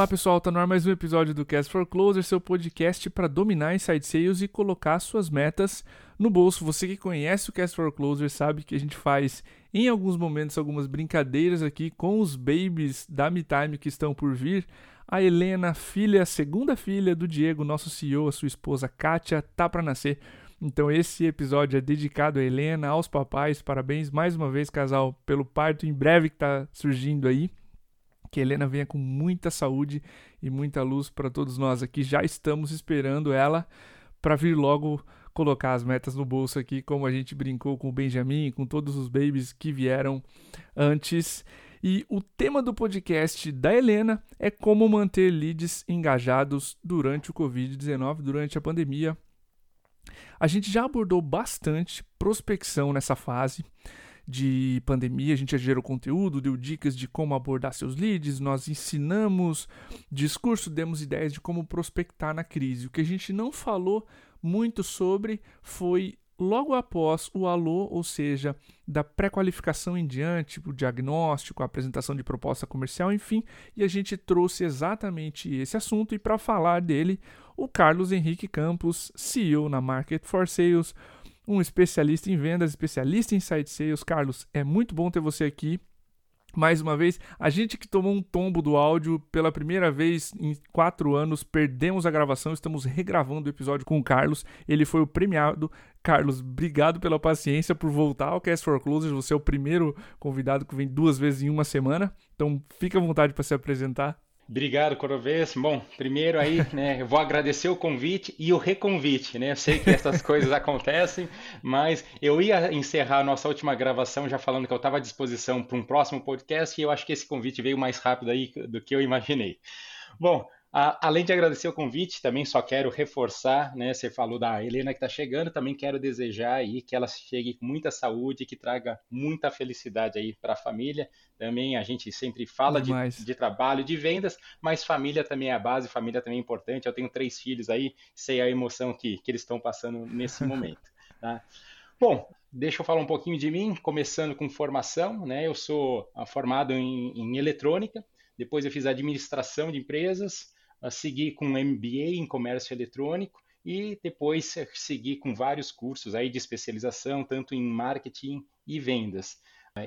Olá pessoal, tá no ar mais um episódio do Cast for Closer, seu podcast para dominar inside sales e colocar suas metas no bolso. Você que conhece o Cast for Closer sabe que a gente faz em alguns momentos algumas brincadeiras aqui com os babies da MeTime que estão por vir. A Helena, filha, segunda filha do Diego, nosso CEO, a sua esposa Kátia, tá para nascer. Então esse episódio é dedicado a Helena, aos papais. Parabéns mais uma vez, casal, pelo parto em breve que tá surgindo aí. Que Helena venha com muita saúde e muita luz para todos nós aqui. Já estamos esperando ela para vir logo colocar as metas no bolso aqui, como a gente brincou com o Benjamin, com todos os babies que vieram antes. E o tema do podcast da Helena é como manter leads engajados durante o Covid-19, durante a pandemia. A gente já abordou bastante prospecção nessa fase de pandemia, a gente já gerou conteúdo, deu dicas de como abordar seus leads, nós ensinamos discurso, demos ideias de como prospectar na crise. O que a gente não falou muito sobre foi logo após o alô, ou seja, da pré-qualificação em diante, o diagnóstico, a apresentação de proposta comercial, enfim, e a gente trouxe exatamente esse assunto e para falar dele, o Carlos Henrique Campos, CEO na Market for Sales, um especialista em vendas, especialista em site sales. Carlos, é muito bom ter você aqui. Mais uma vez, a gente que tomou um tombo do áudio pela primeira vez em quatro anos, perdemos a gravação, estamos regravando o episódio com o Carlos. Ele foi o premiado. Carlos, obrigado pela paciência por voltar ao Cast for Closers. Você é o primeiro convidado que vem duas vezes em uma semana, então fica à vontade para se apresentar. Obrigado, Corovês. Bom, primeiro aí, né, eu vou agradecer o convite e o reconvite, né? Eu sei que essas coisas acontecem, mas eu ia encerrar a nossa última gravação já falando que eu estava à disposição para um próximo podcast e eu acho que esse convite veio mais rápido aí do que eu imaginei. Bom, além de agradecer o convite, também só quero reforçar, né? Você falou da Helena que está chegando, também quero desejar aí que ela chegue com muita saúde, que traga muita felicidade aí para a família. Também a gente sempre fala de, de, trabalho, de vendas, mas família também é a base, família também é importante. Eu tenho três filhos aí, sei a emoção que, que eles estão passando nesse momento. Tá? Bom, deixa eu falar um pouquinho de mim, começando com formação, né? Eu sou ah, formado em, em eletrônica, depois eu fiz administração de empresas, segui com um MBA em comércio eletrônico e depois segui com vários cursos aí de especialização, tanto em marketing e vendas.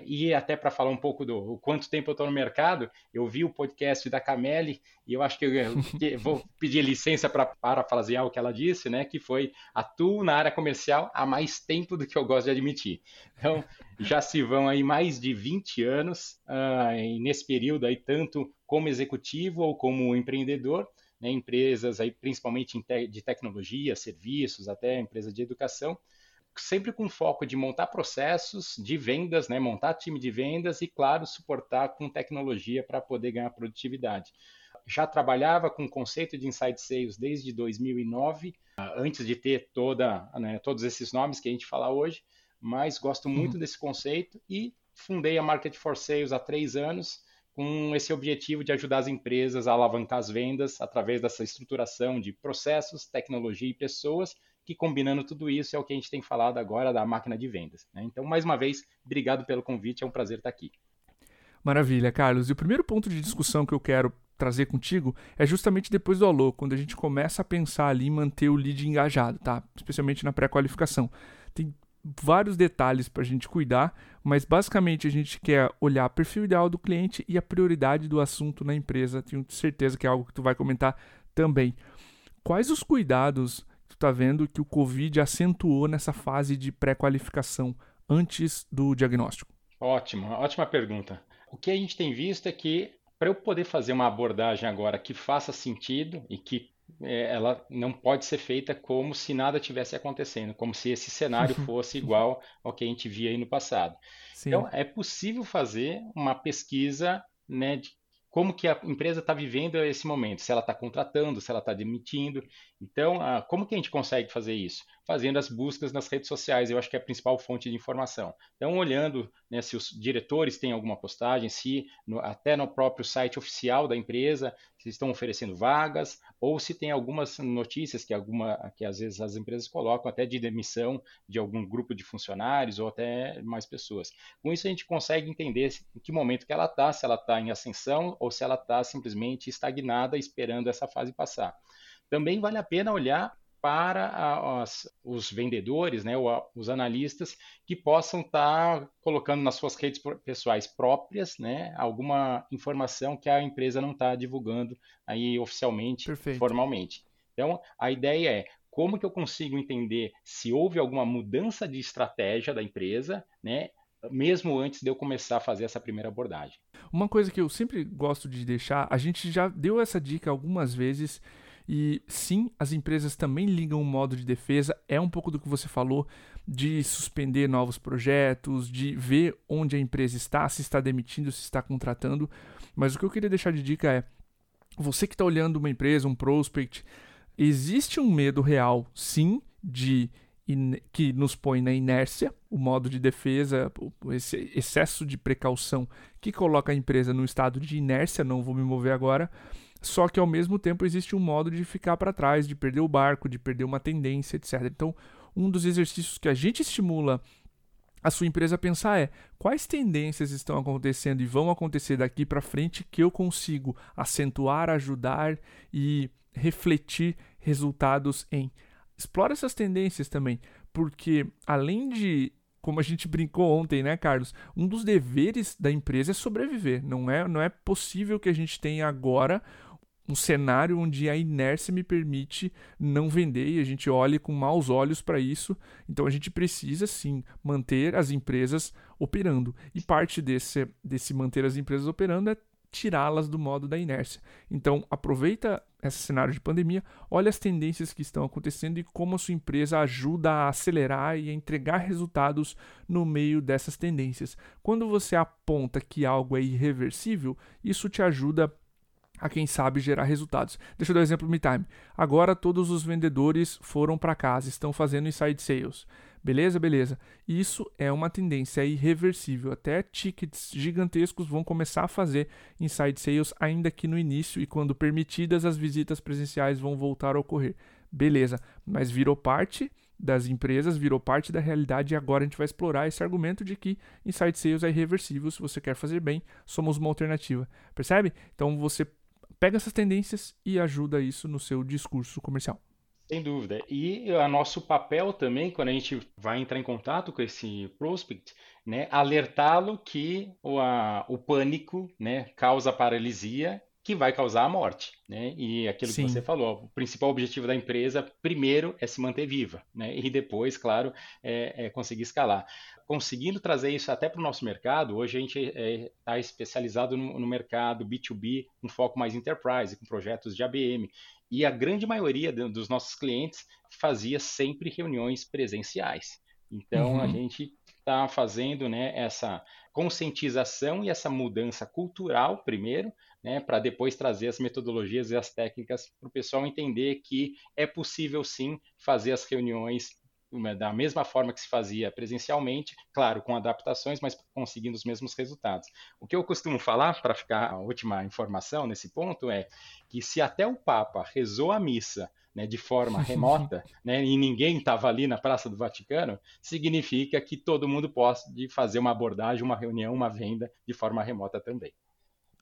E até para falar um pouco do quanto tempo eu estou no mercado, eu vi o podcast da Cameli e eu acho que eu, vou pedir licença para parafrasear o que ela disse, né? Que foi atuo na área comercial há mais tempo do que eu gosto de admitir. Então, já se vão aí mais de 20 anos, uh, nesse período aí, tanto como executivo ou como empreendedor, né, empresas aí principalmente te de tecnologia, serviços, até empresas de educação, sempre com foco de montar processos de vendas, né, montar time de vendas e, claro, suportar com tecnologia para poder ganhar produtividade. Já trabalhava com o conceito de inside sales desde 2009, antes de ter toda, né, todos esses nomes que a gente fala hoje, mas gosto muito uhum. desse conceito e fundei a Market for Sales há três anos com esse objetivo de ajudar as empresas a alavancar as vendas através dessa estruturação de processos, tecnologia e pessoas, que combinando tudo isso é o que a gente tem falado agora da máquina de vendas. Né? Então, mais uma vez, obrigado pelo convite, é um prazer estar aqui. Maravilha, Carlos. E o primeiro ponto de discussão que eu quero trazer contigo é justamente depois do alô, quando a gente começa a pensar ali em manter o lead engajado, tá? Especialmente na pré-qualificação. Tem vários detalhes para a gente cuidar, mas basicamente a gente quer olhar o perfil ideal do cliente e a prioridade do assunto na empresa. Tenho certeza que é algo que tu vai comentar também. Quais os cuidados está vendo que o Covid acentuou nessa fase de pré-qualificação antes do diagnóstico? Ótimo, ótima pergunta. O que a gente tem visto é que para eu poder fazer uma abordagem agora que faça sentido e que é, ela não pode ser feita como se nada tivesse acontecendo, como se esse cenário fosse igual ao que a gente via aí no passado. Sim. Então, é possível fazer uma pesquisa né, de como que a empresa está vivendo esse momento, se ela está contratando, se ela está demitindo. Então, como que a gente consegue fazer isso? Fazendo as buscas nas redes sociais. Eu acho que é a principal fonte de informação. Então, olhando né, se os diretores têm alguma postagem, se no, até no próprio site oficial da empresa se estão oferecendo vagas, ou se tem algumas notícias que, alguma, que às vezes as empresas colocam até de demissão de algum grupo de funcionários ou até mais pessoas. Com isso, a gente consegue entender em que momento que ela está, se ela está em ascensão ou se ela está simplesmente estagnada esperando essa fase passar. Também vale a pena olhar para as, os vendedores, né, os analistas, que possam estar tá colocando nas suas redes pessoais próprias né, alguma informação que a empresa não está divulgando aí oficialmente, Perfeito. formalmente. Então, a ideia é como que eu consigo entender se houve alguma mudança de estratégia da empresa, né, mesmo antes de eu começar a fazer essa primeira abordagem. Uma coisa que eu sempre gosto de deixar, a gente já deu essa dica algumas vezes e sim, as empresas também ligam o modo de defesa, é um pouco do que você falou, de suspender novos projetos, de ver onde a empresa está, se está demitindo, se está contratando. Mas o que eu queria deixar de dica é: você que está olhando uma empresa, um prospect, existe um medo real, sim, de que nos põe na inércia, o modo de defesa, esse excesso de precaução que coloca a empresa no estado de inércia, não vou me mover agora, só que ao mesmo tempo existe um modo de ficar para trás, de perder o barco, de perder uma tendência, etc. Então, um dos exercícios que a gente estimula a sua empresa pensar é quais tendências estão acontecendo e vão acontecer daqui para frente que eu consigo acentuar, ajudar e refletir resultados em. Explora essas tendências também, porque além de como a gente brincou ontem, né, Carlos? Um dos deveres da empresa é sobreviver. Não é, não é possível que a gente tenha agora um cenário onde a inércia me permite não vender e a gente olhe com maus olhos para isso. Então a gente precisa sim manter as empresas operando. E parte desse, desse manter as empresas operando é tirá-las do modo da inércia. Então aproveita esse cenário de pandemia, olha as tendências que estão acontecendo e como a sua empresa ajuda a acelerar e a entregar resultados no meio dessas tendências. Quando você aponta que algo é irreversível, isso te ajuda a quem sabe gerar resultados. Deixa eu dar um exemplo no MeTime. Agora todos os vendedores foram para casa, estão fazendo inside sales. Beleza, beleza. Isso é uma tendência irreversível. Até tickets gigantescos vão começar a fazer inside sales ainda que no início e quando permitidas as visitas presenciais vão voltar a ocorrer. Beleza, mas virou parte das empresas, virou parte da realidade e agora a gente vai explorar esse argumento de que inside sales é irreversível. Se você quer fazer bem, somos uma alternativa. Percebe? Então você pega essas tendências e ajuda isso no seu discurso comercial. Sem dúvida. E o nosso papel também, quando a gente vai entrar em contato com esse prospect, né, alertá-lo que o, a, o pânico né, causa paralisia que vai causar a morte, né? E aquilo Sim. que você falou, o principal objetivo da empresa, primeiro, é se manter viva, né? E depois, claro, é, é conseguir escalar. Conseguindo trazer isso até para o nosso mercado, hoje a gente está é, tá especializado no, no, mercado B2B, com foco mais enterprise, com projetos de ABM. E a grande maioria dos nossos clientes fazia sempre reuniões presenciais. Então, uhum. a gente está fazendo né, essa conscientização e essa mudança cultural, primeiro, né, para depois trazer as metodologias e as técnicas para o pessoal entender que é possível sim fazer as reuniões da mesma forma que se fazia presencialmente, claro, com adaptações, mas conseguindo os mesmos resultados. O que eu costumo falar, para ficar a última informação nesse ponto, é que se até o Papa rezou a missa né, de forma remota, né, e ninguém estava ali na Praça do Vaticano, significa que todo mundo pode fazer uma abordagem, uma reunião, uma venda de forma remota também.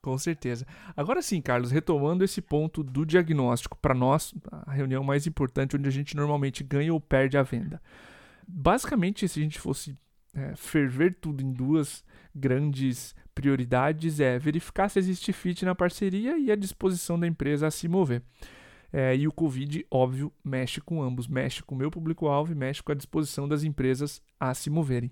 Com certeza. Agora sim, Carlos, retomando esse ponto do diagnóstico, para nós, a reunião mais importante, onde a gente normalmente ganha ou perde a venda. Basicamente, se a gente fosse é, ferver tudo em duas grandes prioridades, é verificar se existe fit na parceria e a disposição da empresa a se mover. É, e o Covid, óbvio, mexe com ambos, mexe com o meu público-alvo e mexe com a disposição das empresas a se moverem.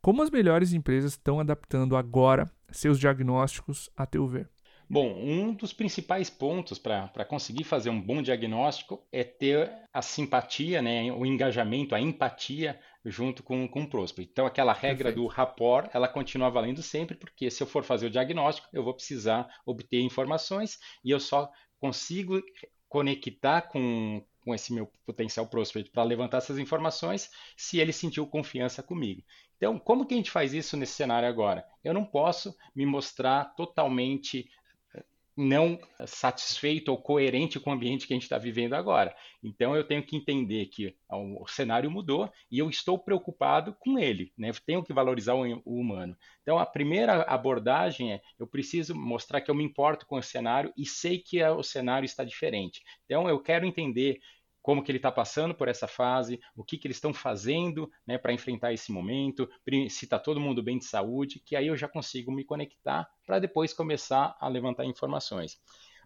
Como as melhores empresas estão adaptando agora seus diagnósticos, a teu ver? Bom, um dos principais pontos para conseguir fazer um bom diagnóstico é ter a simpatia, né, o engajamento, a empatia junto com, com o prospect. Então, aquela regra Perfeito. do rapport, ela continua valendo sempre, porque se eu for fazer o diagnóstico, eu vou precisar obter informações e eu só consigo conectar com, com esse meu potencial prospect para levantar essas informações se ele sentiu confiança comigo. Então, como que a gente faz isso nesse cenário agora? Eu não posso me mostrar totalmente não satisfeito ou coerente com o ambiente que a gente está vivendo agora. Então eu tenho que entender que o cenário mudou e eu estou preocupado com ele, né? Eu tenho que valorizar o, humano. Então a primeira abordagem é eu preciso mostrar que eu me importo com o cenário e sei que o cenário está diferente. Então eu quero entender como que ele está passando por essa fase, o que, que eles estão fazendo né, para enfrentar esse momento, se está todo mundo bem de saúde, que aí eu já consigo me conectar para depois começar a levantar informações.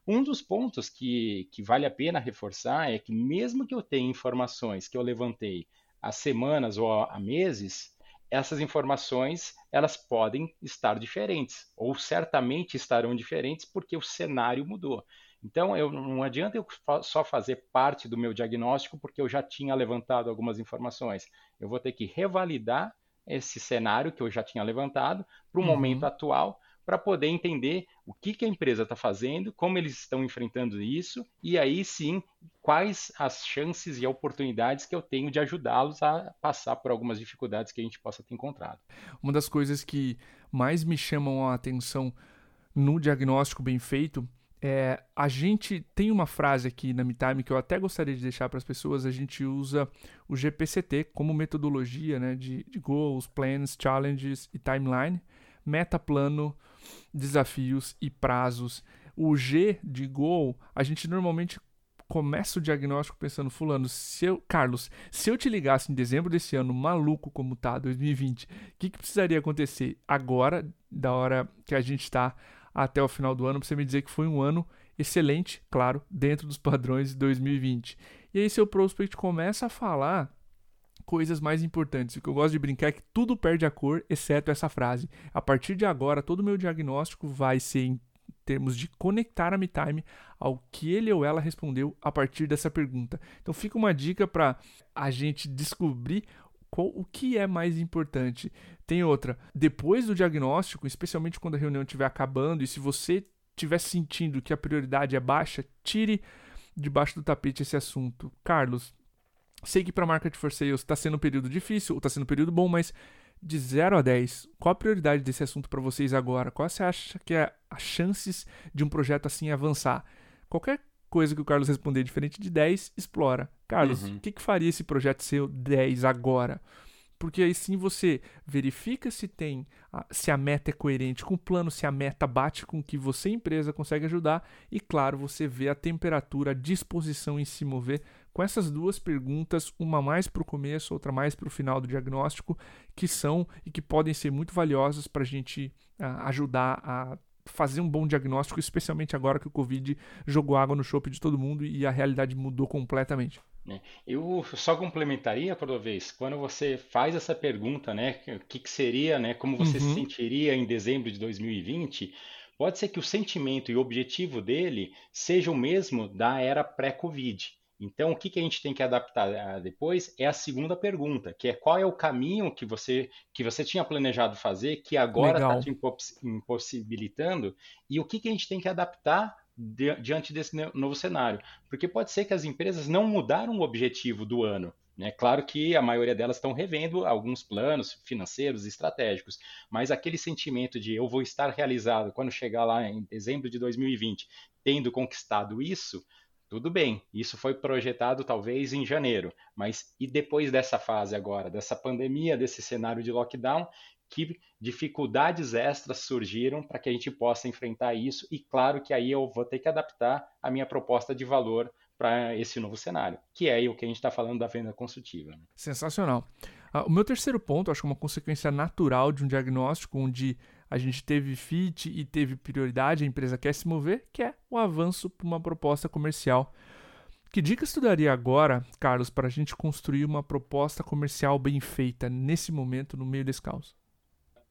Um dos pontos que, que vale a pena reforçar é que mesmo que eu tenha informações que eu levantei há semanas ou há meses, essas informações elas podem estar diferentes, ou certamente estarão diferentes porque o cenário mudou. Então, eu, não adianta eu só fazer parte do meu diagnóstico porque eu já tinha levantado algumas informações. Eu vou ter que revalidar esse cenário que eu já tinha levantado para o uhum. momento atual para poder entender o que, que a empresa está fazendo, como eles estão enfrentando isso, e aí sim, quais as chances e oportunidades que eu tenho de ajudá-los a passar por algumas dificuldades que a gente possa ter encontrado. Uma das coisas que mais me chamam a atenção no diagnóstico bem feito é, a gente tem uma frase aqui na MeTime que eu até gostaria de deixar para as pessoas. A gente usa o GPCT como metodologia né, de, de goals, plans, challenges e timeline, meta, plano, desafios e prazos. O G de goal, a gente normalmente começa o diagnóstico pensando, fulano, se eu, Carlos, se eu te ligasse em dezembro desse ano, maluco como tá, 2020, o que, que precisaria acontecer agora, da hora que a gente está até o final do ano, para você me dizer que foi um ano excelente, claro, dentro dos padrões de 2020. E aí seu prospect começa a falar coisas mais importantes. O que eu gosto de brincar é que tudo perde a cor, exceto essa frase. A partir de agora, todo o meu diagnóstico vai ser em termos de conectar a MeTime ao que ele ou ela respondeu a partir dessa pergunta. Então fica uma dica para a gente descobrir qual, o que é mais importante. Tem outra, depois do diagnóstico, especialmente quando a reunião estiver acabando, e se você estiver sentindo que a prioridade é baixa, tire debaixo do tapete esse assunto. Carlos, sei que para a de for sales está sendo um período difícil, ou está sendo um período bom, mas de 0 a 10, qual a prioridade desse assunto para vocês agora? Qual você acha que é as chances de um projeto assim avançar? Qualquer coisa que o Carlos responder diferente de 10, explora. Carlos, o uhum. que, que faria esse projeto ser 10 agora? Porque aí sim você verifica se tem se a meta é coerente com o plano, se a meta bate com o que você empresa consegue ajudar e claro, você vê a temperatura, a disposição em se mover com essas duas perguntas, uma mais para o começo, outra mais para o final do diagnóstico, que são e que podem ser muito valiosas para a gente uh, ajudar a fazer um bom diagnóstico, especialmente agora que o Covid jogou água no chope de todo mundo e a realidade mudou completamente. É, eu só complementaria, vez quando você faz essa pergunta, né, o que, que seria, né, como você uhum. se sentiria em dezembro de 2020, pode ser que o sentimento e o objetivo dele seja o mesmo da era pré-Covid. Então, o que, que a gente tem que adaptar ah, depois é a segunda pergunta, que é qual é o caminho que você, que você tinha planejado fazer, que agora está te impossibilitando, e o que, que a gente tem que adaptar diante desse novo cenário. Porque pode ser que as empresas não mudaram o objetivo do ano. É claro que a maioria delas estão revendo alguns planos financeiros, estratégicos, mas aquele sentimento de eu vou estar realizado quando chegar lá em dezembro de 2020, tendo conquistado isso, tudo bem, isso foi projetado talvez em janeiro, mas e depois dessa fase agora, dessa pandemia, desse cenário de lockdown, que dificuldades extras surgiram para que a gente possa enfrentar isso? E claro que aí eu vou ter que adaptar a minha proposta de valor para esse novo cenário, que é o que a gente está falando da venda consultiva. Né? Sensacional. Uh, o meu terceiro ponto, acho que é uma consequência natural de um diagnóstico onde a gente teve fit e teve prioridade, a empresa quer se mover, que é o avanço para uma proposta comercial. Que dicas tu daria agora, Carlos, para a gente construir uma proposta comercial bem feita nesse momento, no meio desse caos?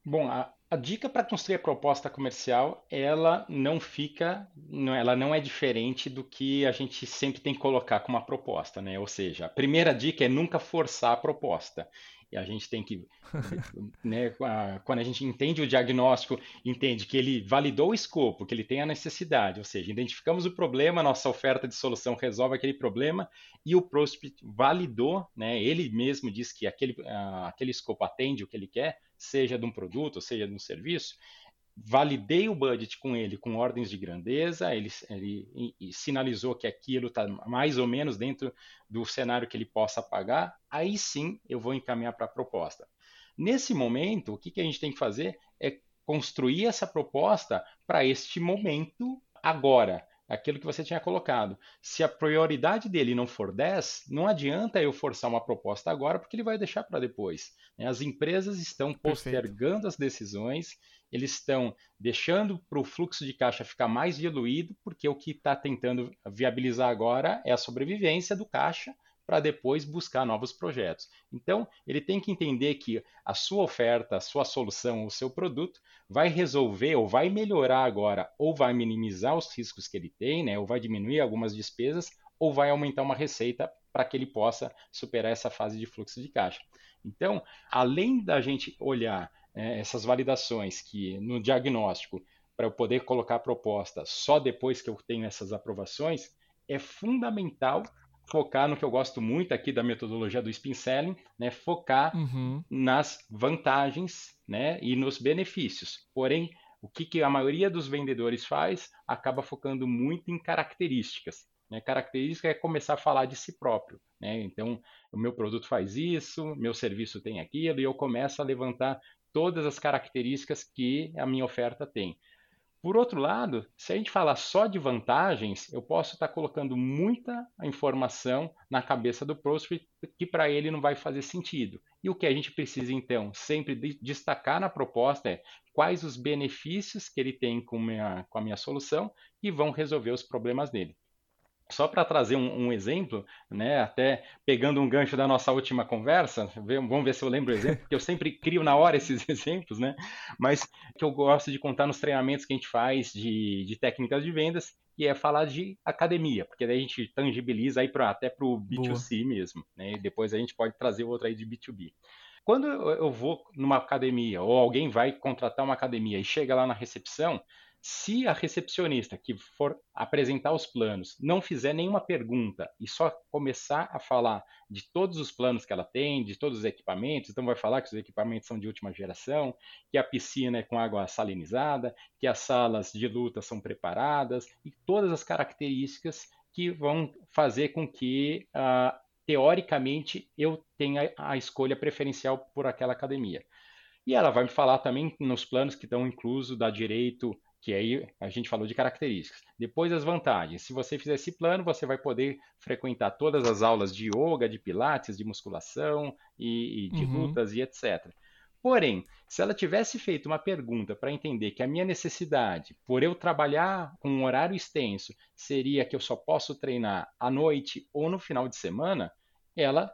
Bom, a, a dica para construir a proposta comercial, ela não fica, não, ela não é diferente do que a gente sempre tem que colocar como uma proposta, né? Ou seja, a primeira dica é nunca forçar a proposta. E a gente tem que, né, quando a gente entende o diagnóstico, entende que ele validou o escopo, que ele tem a necessidade, ou seja, identificamos o problema, nossa oferta de solução resolve aquele problema e o prospect validou, né, ele mesmo diz que aquele, uh, aquele escopo atende o que ele quer, seja de um produto, seja de um serviço, validei o budget com ele com ordens de grandeza, ele, ele sinalizou que aquilo está mais ou menos dentro do cenário que ele possa pagar, aí sim eu vou encaminhar para a proposta. Nesse momento, o que, que a gente tem que fazer é construir essa proposta para este momento agora aquilo que você tinha colocado. Se a prioridade dele não for 10, não adianta eu forçar uma proposta agora, porque ele vai deixar para depois. Né? As empresas estão postergando Perfeito. as decisões, eles estão deixando para o fluxo de caixa ficar mais diluído, porque o que está tentando viabilizar agora é a sobrevivência do caixa para depois buscar novos projetos. Então, ele tem que entender que a sua oferta, a sua solução, o seu produto vai resolver ou vai melhorar agora, ou vai minimizar os riscos que ele tem, né, ou vai diminuir algumas despesas, ou vai aumentar uma receita para que ele possa superar essa fase de fluxo de caixa. Então, além da gente olhar é, essas validações que no diagnóstico, para eu poder colocar a proposta só depois que eu tenho essas aprovações, é fundamental focar no que eu gosto muito aqui da metodologia do spin selling, né? Focar uhum. nas vantagens, né? E nos benefícios. Porém, o que, que a maioria dos vendedores faz acaba focando muito em características. Né? Característica é começar a falar de si próprio. Né? Então, o meu produto faz isso, meu serviço tem aquilo, e eu começo a levantar todas as características que a minha oferta tem. Por outro lado, se a gente falar só de vantagens, eu posso estar colocando muita informação na cabeça do prospect que para ele não vai fazer sentido. E o que a gente precisa, então, sempre destacar na proposta é quais os benefícios que ele tem com, minha, com a minha solução que vão resolver os problemas dele. Só para trazer um, um, exemplo, né, até pegando um gancho da nossa última conversa, vamos ver se eu lembro o exemplo, porque eu sempre crio na hora esses exemplos, né? Mas que eu gosto de contar nos treinamentos que a gente faz de, de técnicas de vendas, que é falar de academia, porque daí a gente tangibiliza aí pra, até para o B2C Boa. mesmo, né? E depois a gente pode trazer outro aí de B2B. Quando eu vou numa academia ou alguém vai contratar uma academia e chega lá na recepção, se a recepcionista que for apresentar os planos não fizer nenhuma pergunta e só começar a falar de todos os planos que ela tem, de todos os equipamentos, então vai falar que os equipamentos são de última geração, que a piscina é com água salinizada, que as salas de luta são preparadas e todas as características que vão fazer com que, uh, teoricamente, eu tenha a escolha preferencial por aquela academia. E ela vai me falar também nos planos que estão incluso da direito que aí a gente falou de características. Depois as vantagens. Se você fizer esse plano, você vai poder frequentar todas as aulas de yoga, de pilates, de musculação e, e de uhum. lutas e etc. Porém, se ela tivesse feito uma pergunta para entender que a minha necessidade, por eu trabalhar com um horário extenso, seria que eu só posso treinar à noite ou no final de semana, ela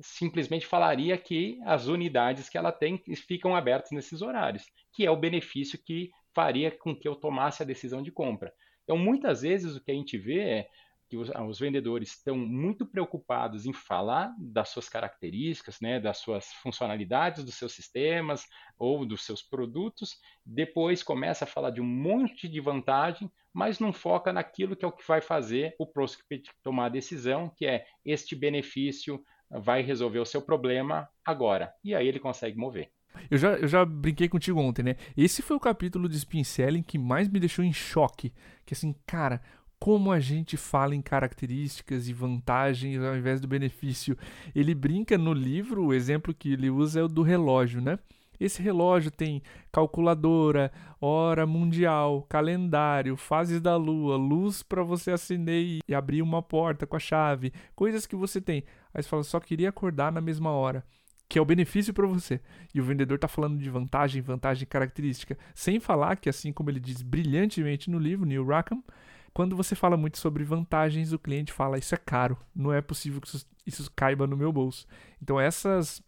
simplesmente falaria que as unidades que ela tem ficam abertas nesses horários, que é o benefício que faria com que eu tomasse a decisão de compra. Então, muitas vezes o que a gente vê é que os, os, vendedores estão muito preocupados em falar das suas características, né, das suas funcionalidades dos seus sistemas ou dos seus produtos, depois começa a falar de um monte de vantagem, mas não foca naquilo que é o que vai fazer o prospect tomar a decisão, que é este benefício vai resolver o seu problema agora. E aí ele consegue mover. Eu já, eu já brinquei contigo ontem, né? Esse foi o capítulo de Spin Selling que mais me deixou em choque. Que assim, cara, como a gente fala em características e vantagens ao invés do benefício. Ele brinca no livro, o exemplo que ele usa é o do relógio, né? Esse relógio tem calculadora, hora mundial, calendário, fases da lua, luz para você acender e abrir uma porta com a chave, coisas que você tem. Aí você fala, só queria acordar na mesma hora que é o benefício para você. E o vendedor está falando de vantagem, vantagem característica, sem falar que, assim como ele diz brilhantemente no livro, Neil Rackham, quando você fala muito sobre vantagens, o cliente fala: Isso é caro, não é possível que isso, caiba no meu bolso. Então, essas,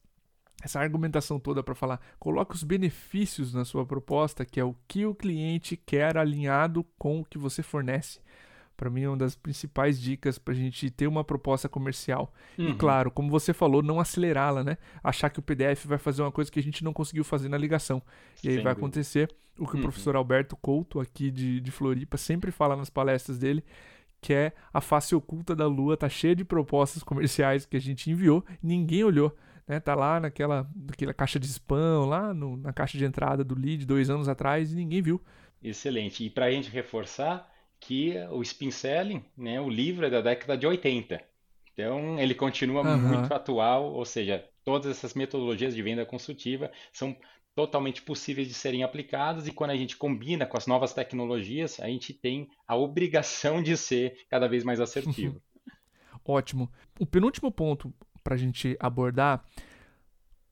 essa argumentação toda para falar, coloque os benefícios na sua proposta, que é o que o cliente quer alinhado com o que você fornece Para mim é uma das principais dicas para a gente ter uma proposta comercial. Uhum. E claro, como você falou, não acelerá-la, né? Achar que o PDF vai fazer uma coisa que a gente não conseguiu fazer na ligação. E aí Sem vai acontecer o que Uhum. o professor Alberto Couto, aqui de, de Floripa, sempre fala nas palestras dele, que é a face oculta da Lua, tá cheia de propostas comerciais que a gente enviou, ninguém olhou. Né, tá lá naquela, naquela caixa de spam, lá no- na caixa de entrada do lead dois anos atrás e ninguém viu. Excelente. E para a gente reforçar que o spin selling, né, o livro é da década de 80. Então, ele continua Aham. muito atual, ou seja, todas essas metodologias de venda consultiva são totalmente possíveis de serem aplicadas e quando a gente combina com as novas tecnologias, a gente tem a obrigação de ser cada vez mais assertivo. Ótimo. O penúltimo ponto para a gente abordar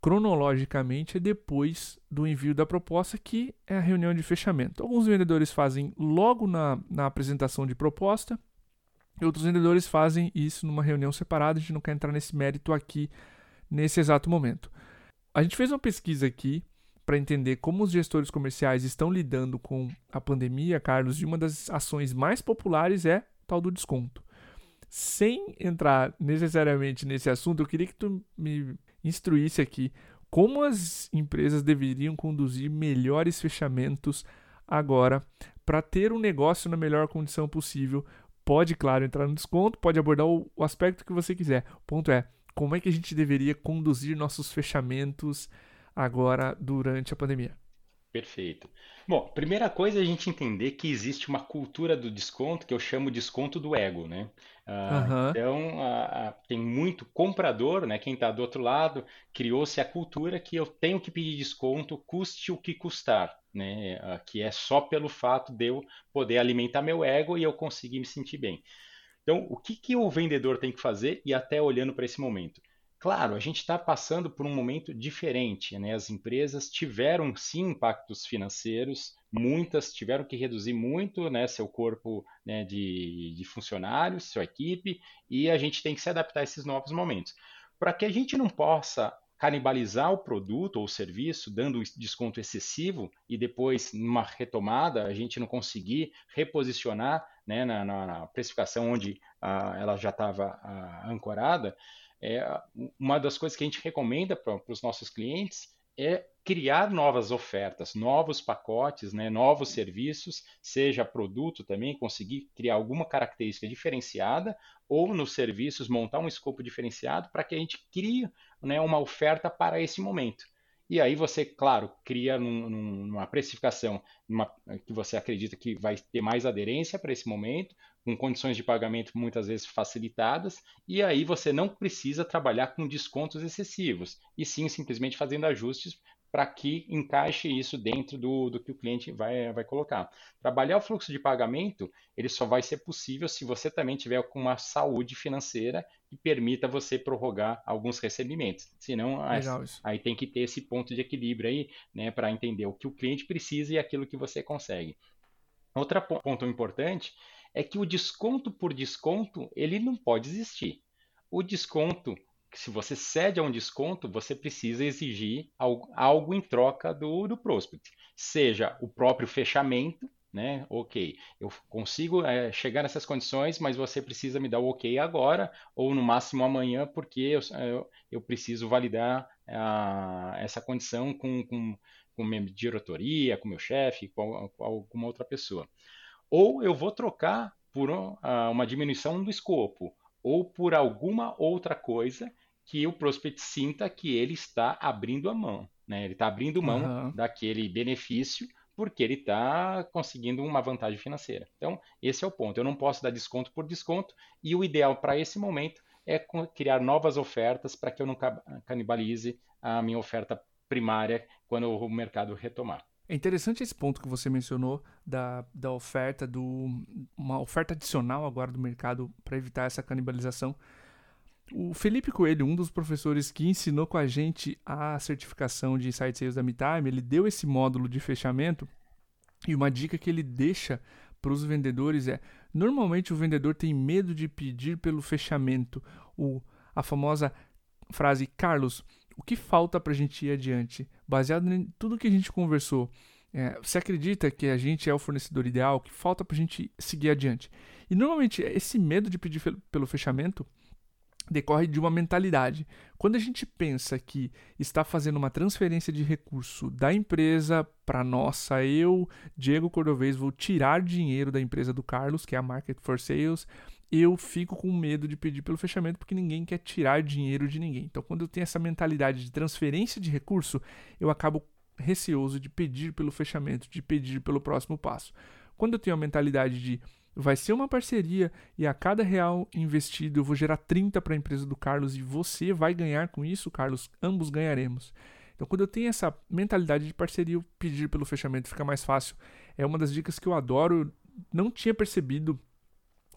cronologicamente é depois do envio da proposta, que é a reunião de fechamento. Alguns vendedores fazem logo na, na apresentação de proposta, e outros vendedores fazem isso numa reunião separada. A gente não quer entrar nesse mérito aqui nesse exato momento. A gente fez uma pesquisa aqui para entender como os gestores comerciais estão lidando com a pandemia, Carlos, e uma das ações mais populares é tal do desconto. Sem entrar necessariamente nesse assunto, eu queria que tu me instruísse aqui como as empresas deveriam conduzir melhores fechamentos agora para ter um negócio na melhor condição possível. Pode, claro, entrar no desconto, pode abordar o, o aspecto que você quiser. O ponto é, como é que a gente deveria conduzir nossos fechamentos agora durante a pandemia? Perfeito. Bom, primeira coisa é a gente entender que existe uma cultura do desconto que eu chamo de desconto do ego, né? Ah, Aham. então, tem muito comprador, né? Quem está do outro lado, criou-se a cultura que eu tenho que pedir desconto, custe o que custar, né? Ah, que é só pelo fato de eu poder alimentar meu ego e eu conseguir me sentir bem. Então, o que que o vendedor tem que fazer e até olhando para esse momento? Claro, a gente está passando por um momento diferente, né? As empresas tiveram sim impactos financeiros, muitas tiveram que reduzir muito, né, seu corpo, né, de, de funcionários, sua equipe, e a gente tem que se adaptar a esses novos momentos. Para que a gente não possa canibalizar o produto ou o serviço, dando desconto excessivo e depois, numa retomada, a gente não conseguir reposicionar né, na, na, na precificação onde ah, ela já estava ah, ancorada, é, uma das coisas que a gente recomenda para os nossos clientes é criar novas ofertas, novos pacotes, né, novos serviços, seja produto também, conseguir criar alguma característica diferenciada, ou nos serviços montar um escopo diferenciado para que a gente crie né, uma oferta para esse momento. E aí você, claro, cria num, numa precificação numa, que você acredita que vai ter mais aderência para esse momento, com condições de pagamento muitas vezes facilitadas, e aí você não precisa trabalhar com descontos excessivos, e sim simplesmente fazendo ajustes para que encaixe isso dentro do, do que o cliente vai, vai colocar. Trabalhar o fluxo de pagamento, ele só vai ser possível se você também tiver com uma saúde financeira que permita você prorrogar alguns recebimentos. Senão, Legal isso. aí tem que ter esse ponto de equilíbrio aí, né, para entender o que o cliente precisa e aquilo que você consegue. Outro ponto importante é que o desconto por desconto, ele não pode existir. O desconto se você cede a um desconto, você precisa exigir algo, algo em troca do, do prospect. Seja o próprio fechamento, né? Ok, eu consigo é, chegar nessas condições, mas você precisa me dar o ok agora, ou no máximo amanhã, porque eu, eu, eu preciso validar a, essa condição com, com, com minha diretoria, com meu chefe, com, com alguma outra pessoa. Ou eu vou trocar por uma diminuição do escopo, ou por alguma outra coisa que o prospect sinta que ele está abrindo a mão, né? Ele está abrindo mão uhum. daquele benefício porque ele está conseguindo uma vantagem financeira. Então, esse é o ponto. Eu não posso dar desconto por desconto e o ideal para esse momento é criar novas ofertas para que eu não canibalize a minha oferta primária quando o mercado retomar. É interessante esse ponto que você mencionou da, da oferta, do, uma oferta adicional agora do mercado para evitar essa canibalização. O Felipe Coelho, um dos professores que ensinou com a gente a certificação de Site Sales da MeTime, ele deu esse módulo de fechamento e uma dica que ele deixa para os vendedores é: normalmente o vendedor tem medo de pedir pelo fechamento, o, a famosa frase Carlos, o que falta para a gente ir adiante? Baseado em tudo que a gente conversou, é, você acredita que a gente é o fornecedor ideal? O que falta para a gente seguir adiante? E normalmente esse medo de pedir pelo fechamento decorre de uma mentalidade. Quando a gente pensa que está fazendo uma transferência de recurso da empresa para nossa, eu, Diego Cordovez, vou tirar dinheiro da empresa do Carlos, que é a Market for Sales, eu fico com medo de pedir pelo fechamento porque ninguém quer tirar dinheiro de ninguém. Então, quando eu tenho essa mentalidade de transferência de recurso, eu acabo receoso de pedir pelo fechamento, de pedir pelo próximo passo. Quando eu tenho a mentalidade de vai ser uma parceria e a cada real investido eu vou gerar 30 para a empresa do Carlos e você vai ganhar com isso, Carlos, ambos ganharemos. Então, quando eu tenho essa mentalidade de parceria, pedir pelo fechamento fica mais fácil. É uma das dicas que eu adoro. Eu não tinha percebido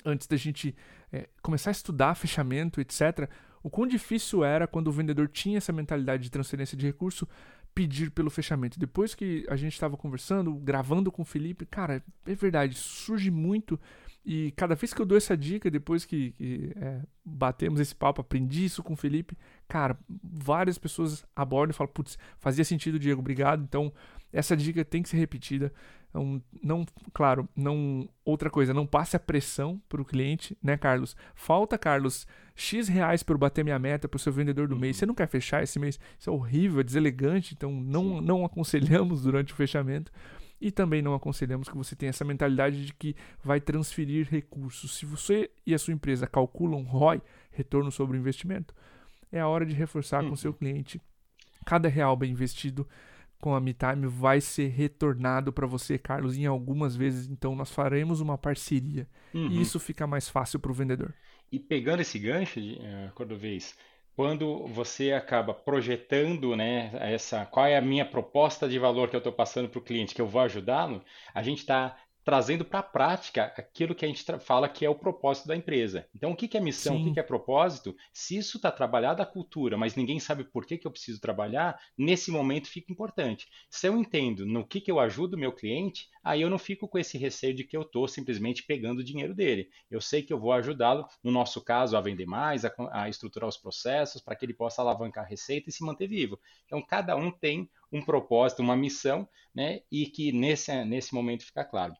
antes da gente é, começar a estudar fechamento, etc., o quão difícil era quando o vendedor tinha essa mentalidade de transferência de recurso pedir pelo fechamento. Depois que a gente estava conversando, gravando com o Felipe, cara, é verdade, surge muito. E cada vez que eu dou essa dica, depois que, que é, batemos esse papo, aprendi isso com o Felipe, cara, várias pessoas abordam e falam, putz, fazia sentido, Diego, obrigado. Então, essa dica tem que ser repetida. Então, não, claro, não outra coisa, não passe a pressão para o cliente, né, Carlos? Falta, Carlos, X reais para eu bater minha meta para o seu vendedor do mês. Uhum. Você não quer fechar esse mês? Isso é horrível, é deselegante, então não, não aconselhamos durante o fechamento. E também não aconselhamos que você tenha essa mentalidade de que vai transferir recursos. Se você e a sua empresa calculam ROI, retorno sobre o investimento, é a hora de reforçar uhum. com o seu cliente cada real bem investido com a MeTime vai ser retornado para você, Carlos, em algumas vezes. Então, nós faremos uma parceria. Uhum. E isso fica mais fácil para o vendedor. E pegando esse gancho, uh, Cordovez, quando você acaba projetando, né, essa, qual é a minha proposta de valor que eu estou passando para o cliente, que eu vou ajudá-lo, a gente está trazendo para a prática aquilo que a gente fala que é o propósito da empresa. Então, o que, que é missão, Sim. o que, que é propósito? Se isso está trabalhado a cultura, mas ninguém sabe por que, que eu preciso trabalhar, nesse momento fica importante. Se eu entendo no que, que eu ajudo o meu cliente, aí eu não fico com esse receio de que eu estou simplesmente pegando o dinheiro dele. Eu sei que eu vou ajudá-lo, no nosso caso, a vender mais, a, a estruturar os processos, para que ele possa alavancar a receita e se manter vivo. Então, cada um tem um propósito, uma missão, né? E que nesse, nesse momento fica claro.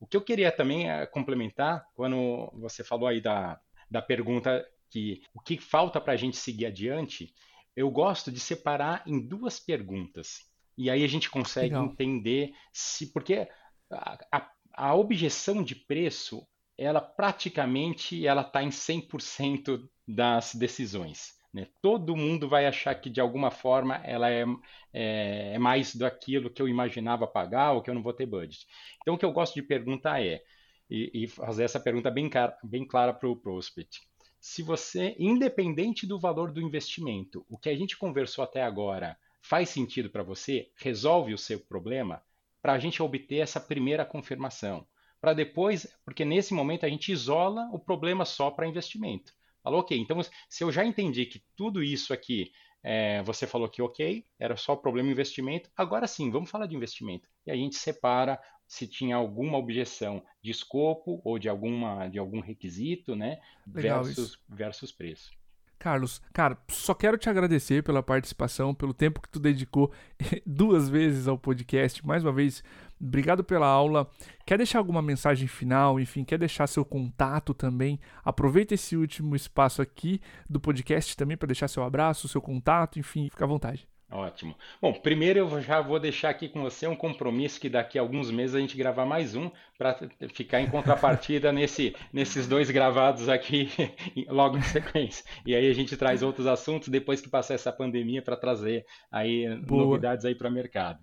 O que eu queria também é complementar, quando você falou aí da, da pergunta que o que falta para a gente seguir adiante, eu gosto de separar em duas perguntas. E aí a gente consegue Legal. entender se. Porque a, a, a objeção de preço, ela praticamente ela está em 100% das decisões. Né? Todo mundo vai achar que de alguma forma ela é, é, é, mais daquilo que eu imaginava pagar ou que eu não vou ter budget. Então o que eu gosto de perguntar é, e, e fazer essa pergunta bem, bem clara para o prospect. Se você, independente do valor do investimento, o que a gente conversou até agora faz sentido para você, resolve o seu problema, para a gente obter essa primeira confirmação. Para depois, porque nesse momento a gente isola o problema só para investimento. Falou, ok, então se eu já entendi que tudo isso aqui, é, você falou que ok, era só problema investimento, agora sim, vamos falar de investimento. E a gente separa se tinha alguma objeção de escopo ou de, alguma, de algum requisito, né? versus, versus preço. Carlos, cara, só quero te agradecer pela participação, pelo tempo que tu dedicou duas vezes ao podcast. Mais uma vez, obrigado pela aula. Quer deixar alguma mensagem final? Enfim, quer deixar seu contato também? Aproveita esse último espaço aqui do podcast também para deixar seu abraço, seu contato, enfim, fica à vontade. Ótimo. Bom, primeiro eu já vou deixar aqui com você um compromisso que daqui a alguns meses a gente gravar mais um para ficar em contrapartida nesse, nesses dois gravados aqui logo em sequência. E aí a gente traz outros assuntos depois que passar essa pandemia para trazer aí Boa. novidades aí para o mercado.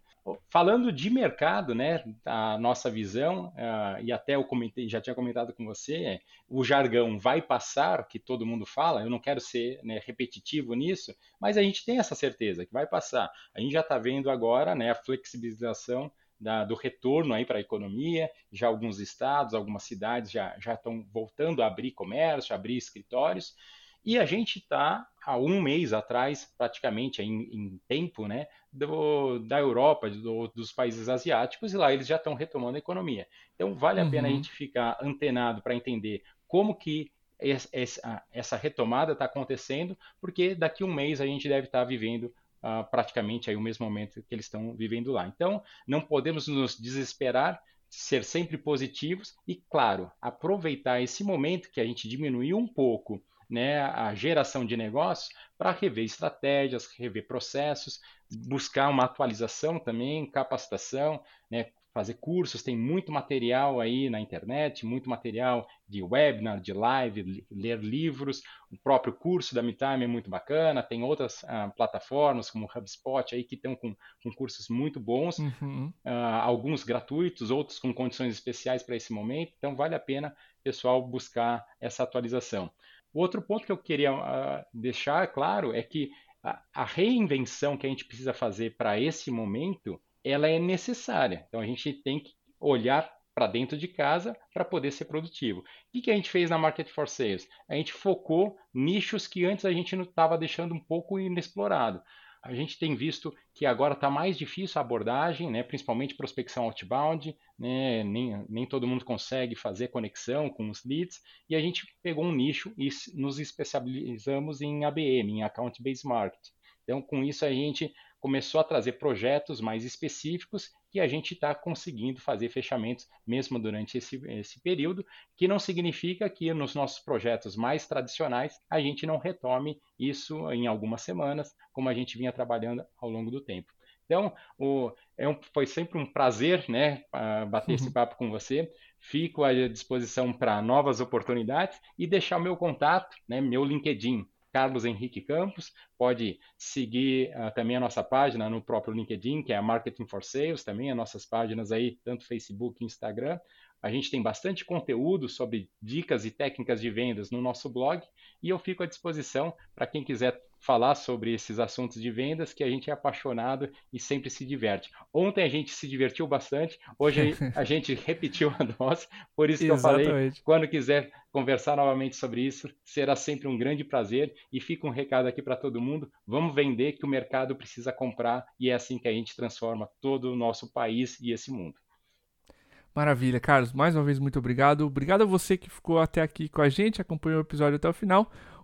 Falando de mercado, né, a nossa visão, uh, e até eu comentei, já tinha comentado com você, o jargão vai passar, que todo mundo fala, eu não quero ser né, repetitivo nisso, mas a gente tem essa certeza que vai passar. A gente já está vendo agora né, a flexibilização da, do retorno aí para a economia, já alguns estados, algumas cidades já, já estão voltando a abrir comércio, a abrir escritórios, e a gente está há um mês atrás, praticamente em, em tempo, né, do, da Europa, do, dos países asiáticos, e lá eles já estão retomando a economia. Então vale a uhum. pena a gente ficar antenado para entender como que essa, essa retomada está acontecendo, porque daqui a um mês a gente deve estar tá vivendo Uh, praticamente aí o mesmo momento que eles estão vivendo lá. Então, não podemos nos desesperar, ser sempre positivos e, claro, aproveitar esse momento que a gente diminuiu um pouco né, a geração de negócios para rever estratégias, rever processos, buscar uma atualização também, capacitação, né, fazer cursos, tem muito material aí na internet, muito material de webinar, de live, ler livros, o próprio curso da MeTime é muito bacana, tem outras uh, plataformas como o HubSpot aí que estão com, com cursos muito bons, uhum. uh, alguns gratuitos, outros com condições especiais para esse momento, então vale a pena, pessoal, buscar essa atualização. Outro ponto que eu queria uh, deixar claro é que a, a reinvenção que a gente precisa fazer para esse momento ela é necessária. Então a gente tem que olhar para dentro de casa para poder ser produtivo. O que a gente fez na Market for Sales? A gente focou nichos que antes a gente não estava deixando um pouco inexplorado. A gente tem visto que agora está mais difícil a abordagem, né, principalmente prospecção outbound, né, nem, nem todo mundo consegue fazer conexão com os leads, e a gente pegou um nicho e nos especializamos em ABM, em Account Based Marketing. Então, com isso, a gente começou a trazer projetos mais específicos que a gente está conseguindo fazer fechamentos mesmo durante esse, esse período, que não significa que nos nossos projetos mais tradicionais a gente não retome isso em algumas semanas, como a gente vinha trabalhando ao longo do tempo. Então, o, é um, foi sempre um prazer né, bater uhum. esse papo com você. Fico à disposição para novas oportunidades e deixar o meu contato, né, meu LinkedIn, Carlos Henrique Campos. Pode seguir uh, também a nossa página no próprio LinkedIn, que é a Marketing for Sales, também as nossas páginas aí, tanto Facebook e Instagram. A gente tem bastante conteúdo sobre dicas e técnicas de vendas no nosso blog e eu fico à disposição para quem quiser falar sobre esses assuntos de vendas que a gente é apaixonado e sempre se diverte. Ontem a gente se divertiu bastante, hoje a gente repetiu a dose, por isso que eu falei, quando quiser conversar novamente sobre isso, será sempre um grande prazer e fica um recado aqui para todo mundo, vamos vender que o mercado precisa comprar e é assim que a gente transforma todo o nosso país e esse mundo. Maravilha, Carlos. Mais uma vez, muito obrigado. Obrigado a você que ficou até aqui com a gente, acompanhou o episódio até o final.